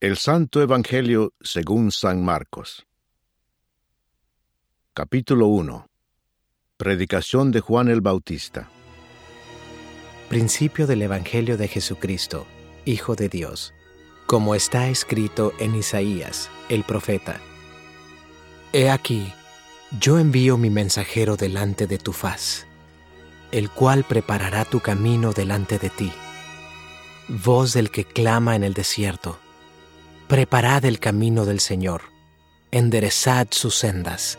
El Santo Evangelio según San Marcos. Capítulo 1. Predicación de Juan el Bautista. Principio del Evangelio de Jesucristo, Hijo de Dios, como está escrito en Isaías, el profeta. He aquí, yo envío mi mensajero delante de tu faz, el cual preparará tu camino delante de ti. Voz del que clama en el desierto, preparad el camino del Señor, enderezad sus sendas.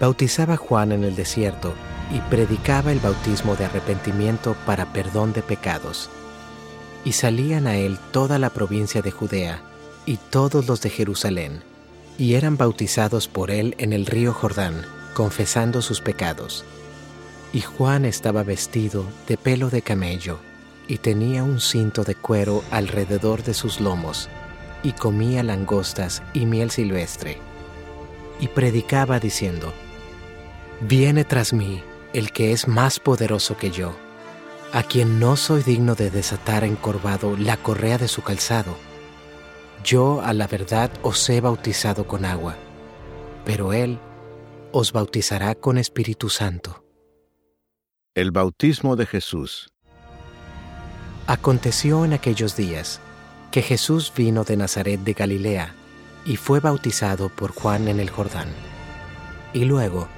Bautizaba Juan en el desierto y predicaba el bautismo de arrepentimiento para perdón de pecados. Y salían a él toda la provincia de Judea y todos los de Jerusalén, y eran bautizados por él en el río Jordán, confesando sus pecados. Y Juan estaba vestido de pelo de camello, y tenía un cinto de cuero alrededor de sus lomos, y comía langostas y miel silvestre. Y predicaba diciendo, Viene tras mí el que es más poderoso que yo, a quien no soy digno de desatar encorvado la correa de su calzado. Yo a la verdad os he bautizado con agua, pero él os bautizará con Espíritu Santo. El bautismo de Jesús. Aconteció en aquellos días que Jesús vino de Nazaret de Galilea y fue bautizado por Juan en el Jordán. Y luego,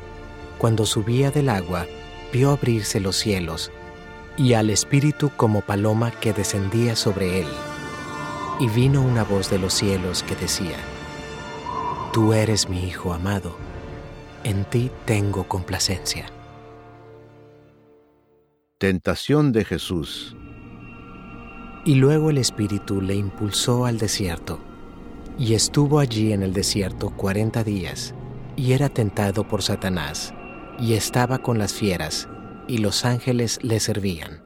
cuando subía del agua, vio abrirse los cielos y al Espíritu como paloma que descendía sobre él. Y vino una voz de los cielos que decía, Tú eres mi Hijo amado, en ti tengo complacencia. Tentación de Jesús. Y luego el Espíritu le impulsó al desierto, y estuvo allí en el desierto cuarenta días, y era tentado por Satanás, y estaba con las fieras, y los ángeles le servían.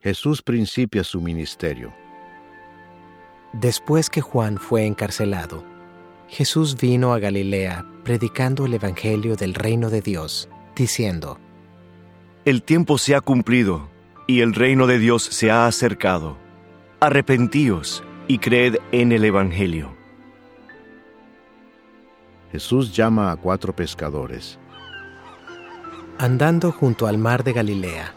Jesús principia su ministerio. Después que Juan fue encarcelado, Jesús vino a Galilea predicando el Evangelio del reino de Dios, diciendo, El tiempo se ha cumplido y el reino de Dios se ha acercado. Arrepentíos y creed en el Evangelio. Jesús llama a cuatro pescadores. Andando junto al mar de Galilea,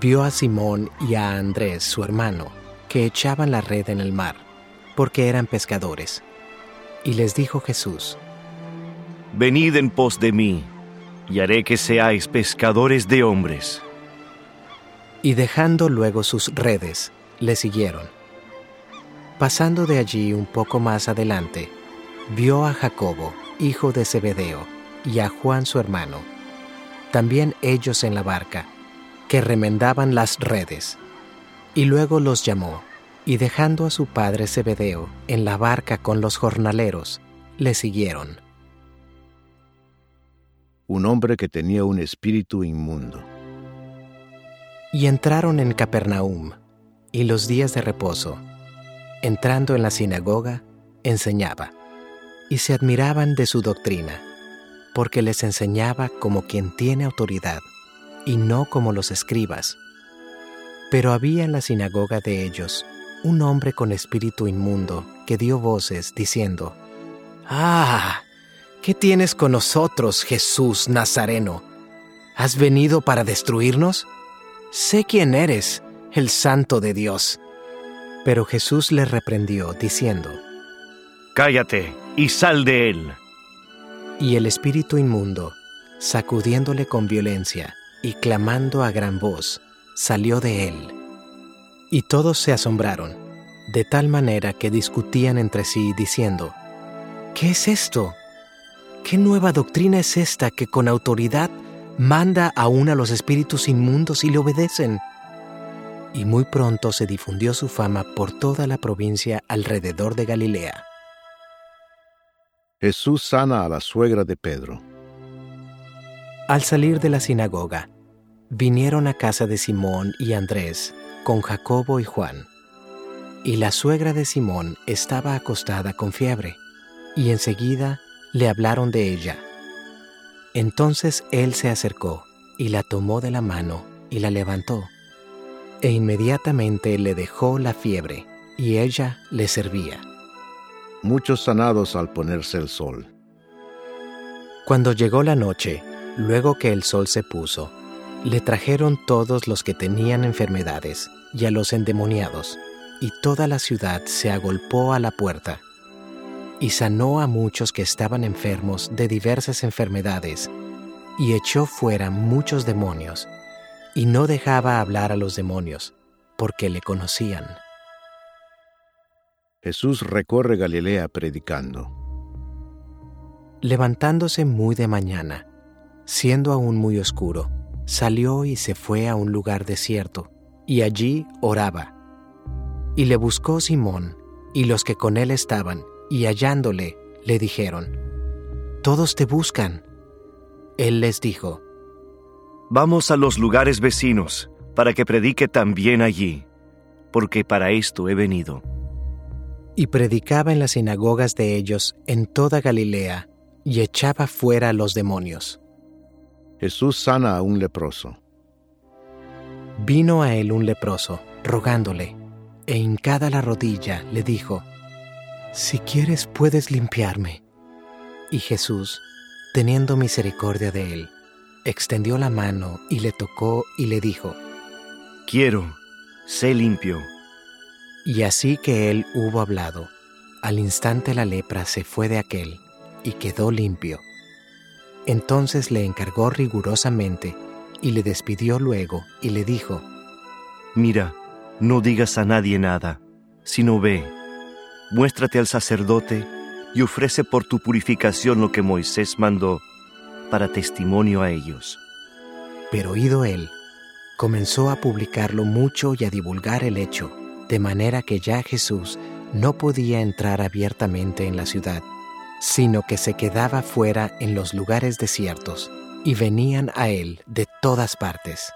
vio a Simón y a Andrés, su hermano, que echaban la red en el mar, porque eran pescadores. Y les dijo Jesús, Venid en pos de mí, y haré que seáis pescadores de hombres. Y dejando luego sus redes, le siguieron. Pasando de allí un poco más adelante, vio a Jacobo, hijo de Zebedeo, y a Juan su hermano, también ellos en la barca, que remendaban las redes. Y luego los llamó, y dejando a su padre Zebedeo en la barca con los jornaleros, le siguieron. Un hombre que tenía un espíritu inmundo. Y entraron en Capernaum, y los días de reposo, entrando en la sinagoga, enseñaba, y se admiraban de su doctrina, porque les enseñaba como quien tiene autoridad, y no como los escribas. Pero había en la sinagoga de ellos un hombre con espíritu inmundo que dio voces diciendo, Ah, ¿qué tienes con nosotros, Jesús Nazareno? ¿Has venido para destruirnos? Sé quién eres, el santo de Dios. Pero Jesús le reprendió, diciendo, Cállate y sal de él. Y el espíritu inmundo, sacudiéndole con violencia y clamando a gran voz, salió de él. Y todos se asombraron, de tal manera que discutían entre sí, diciendo, ¿Qué es esto? ¿Qué nueva doctrina es esta que con autoridad manda aún a los espíritus inmundos y le obedecen? Y muy pronto se difundió su fama por toda la provincia alrededor de Galilea. Jesús sana a la suegra de Pedro. Al salir de la sinagoga, vinieron a casa de Simón y Andrés con Jacobo y Juan. Y la suegra de Simón estaba acostada con fiebre, y enseguida le hablaron de ella. Entonces él se acercó y la tomó de la mano y la levantó, e inmediatamente le dejó la fiebre, y ella le servía. Muchos sanados al ponerse el sol. Cuando llegó la noche, luego que el sol se puso, le trajeron todos los que tenían enfermedades y a los endemoniados, y toda la ciudad se agolpó a la puerta. Y sanó a muchos que estaban enfermos de diversas enfermedades, y echó fuera muchos demonios, y no dejaba hablar a los demonios, porque le conocían. Jesús recorre Galilea predicando. Levantándose muy de mañana, siendo aún muy oscuro, salió y se fue a un lugar desierto, y allí oraba. Y le buscó Simón y los que con él estaban, y hallándole, le dijeron, Todos te buscan. Él les dijo, Vamos a los lugares vecinos, para que predique también allí, porque para esto he venido. Y predicaba en las sinagogas de ellos en toda Galilea, y echaba fuera a los demonios. Jesús sana a un leproso. Vino a él un leproso, rogándole, e hincada la rodilla, le dijo, Si quieres puedes limpiarme. Y Jesús, teniendo misericordia de él, extendió la mano y le tocó y le dijo, Quiero, sé limpio. Y así que él hubo hablado, al instante la lepra se fue de aquel y quedó limpio. Entonces le encargó rigurosamente y le despidió luego y le dijo, Mira, no digas a nadie nada, sino ve, muéstrate al sacerdote y ofrece por tu purificación lo que Moisés mandó para testimonio a ellos. Pero oído él, comenzó a publicarlo mucho y a divulgar el hecho, de manera que ya Jesús no podía entrar abiertamente en la ciudad, sino que se quedaba fuera en los lugares desiertos, y venían a él de todas partes.